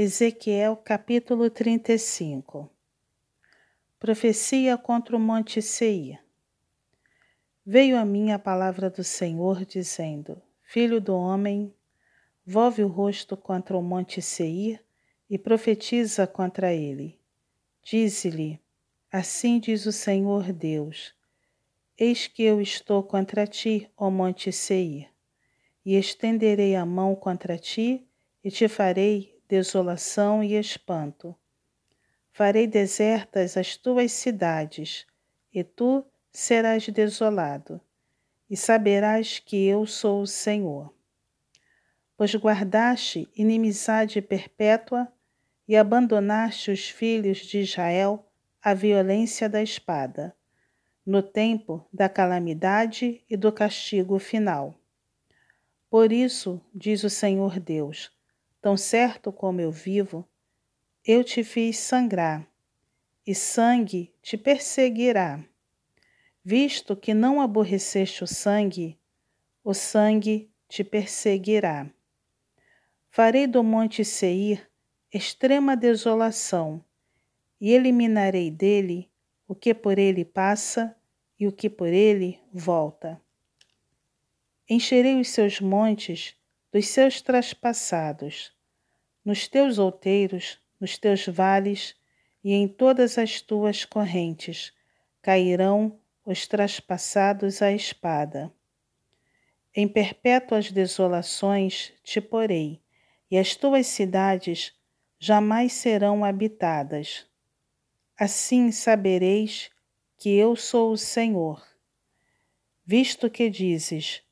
Ezequiel capítulo 35 Profecia contra o Monte Seir Veio a mim a palavra do Senhor, dizendo: Filho do homem, volve o rosto contra o Monte Seir e profetiza contra ele. Dize-lhe: Assim diz o Senhor Deus: Eis que eu estou contra ti, ó Monte Seir, e estenderei a mão contra ti e te farei desolação e espanto. Farei desertas as tuas cidades, e tu serás desolado, e saberás que eu sou o Senhor. Pois guardaste inimizade perpétua e abandonaste os filhos de Israel à violência da espada, no tempo da calamidade e do castigo final. Por isso, diz o Senhor Deus, tão certo como eu vivo, eu te fiz sangrar, e sangue te perseguirá. Visto que não aborreceste o sangue, o sangue te perseguirá. Farei do monte Seir extrema desolação, e eliminarei dele o que por ele passa e o que por ele volta. Encherei os seus montes dos seus traspassados, nos teus outeiros, nos teus vales e em todas as tuas correntes cairão os traspassados à espada. Em perpétuas desolações te porei, e as tuas cidades jamais serão habitadas. Assim sabereis que eu sou o Senhor. Visto que dizes: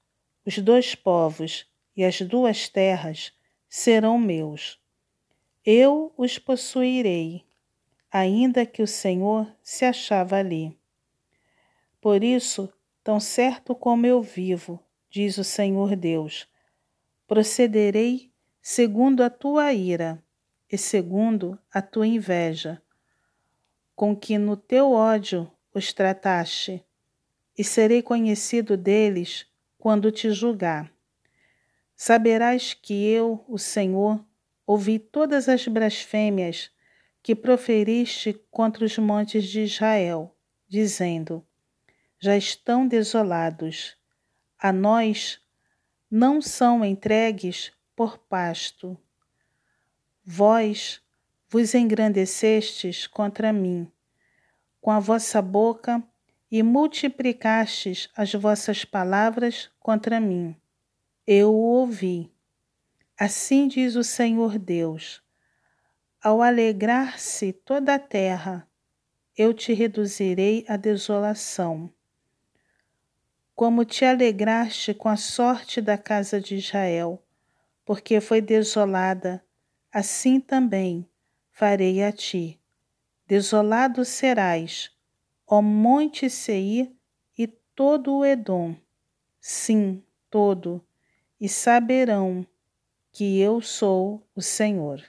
os dois povos e as duas terras serão meus. Eu os possuirei, ainda que o Senhor se achava ali. Por isso, tão certo como eu vivo, diz o Senhor Deus, procederei segundo a tua ira e segundo a tua inveja, com que no teu ódio os trataste, e serei conhecido deles quando te julgar. Saberás que eu, o Senhor, ouvi todas as blasfêmias que proferiste contra os montes de Israel, dizendo: Já estão desolados, a nós não são entregues por pasto. Vós vos engrandecestes contra mim, com a vossa boca e multiplicastes as vossas palavras contra mim eu o ouvi. Assim diz o Senhor Deus: Ao alegrar-se toda a terra, eu te reduzirei à desolação. Como te alegraste com a sorte da casa de Israel, porque foi desolada, assim também farei a ti. Desolado serás, ó monte Seir e todo o Edom, sim, todo, e saberão que eu sou o Senhor.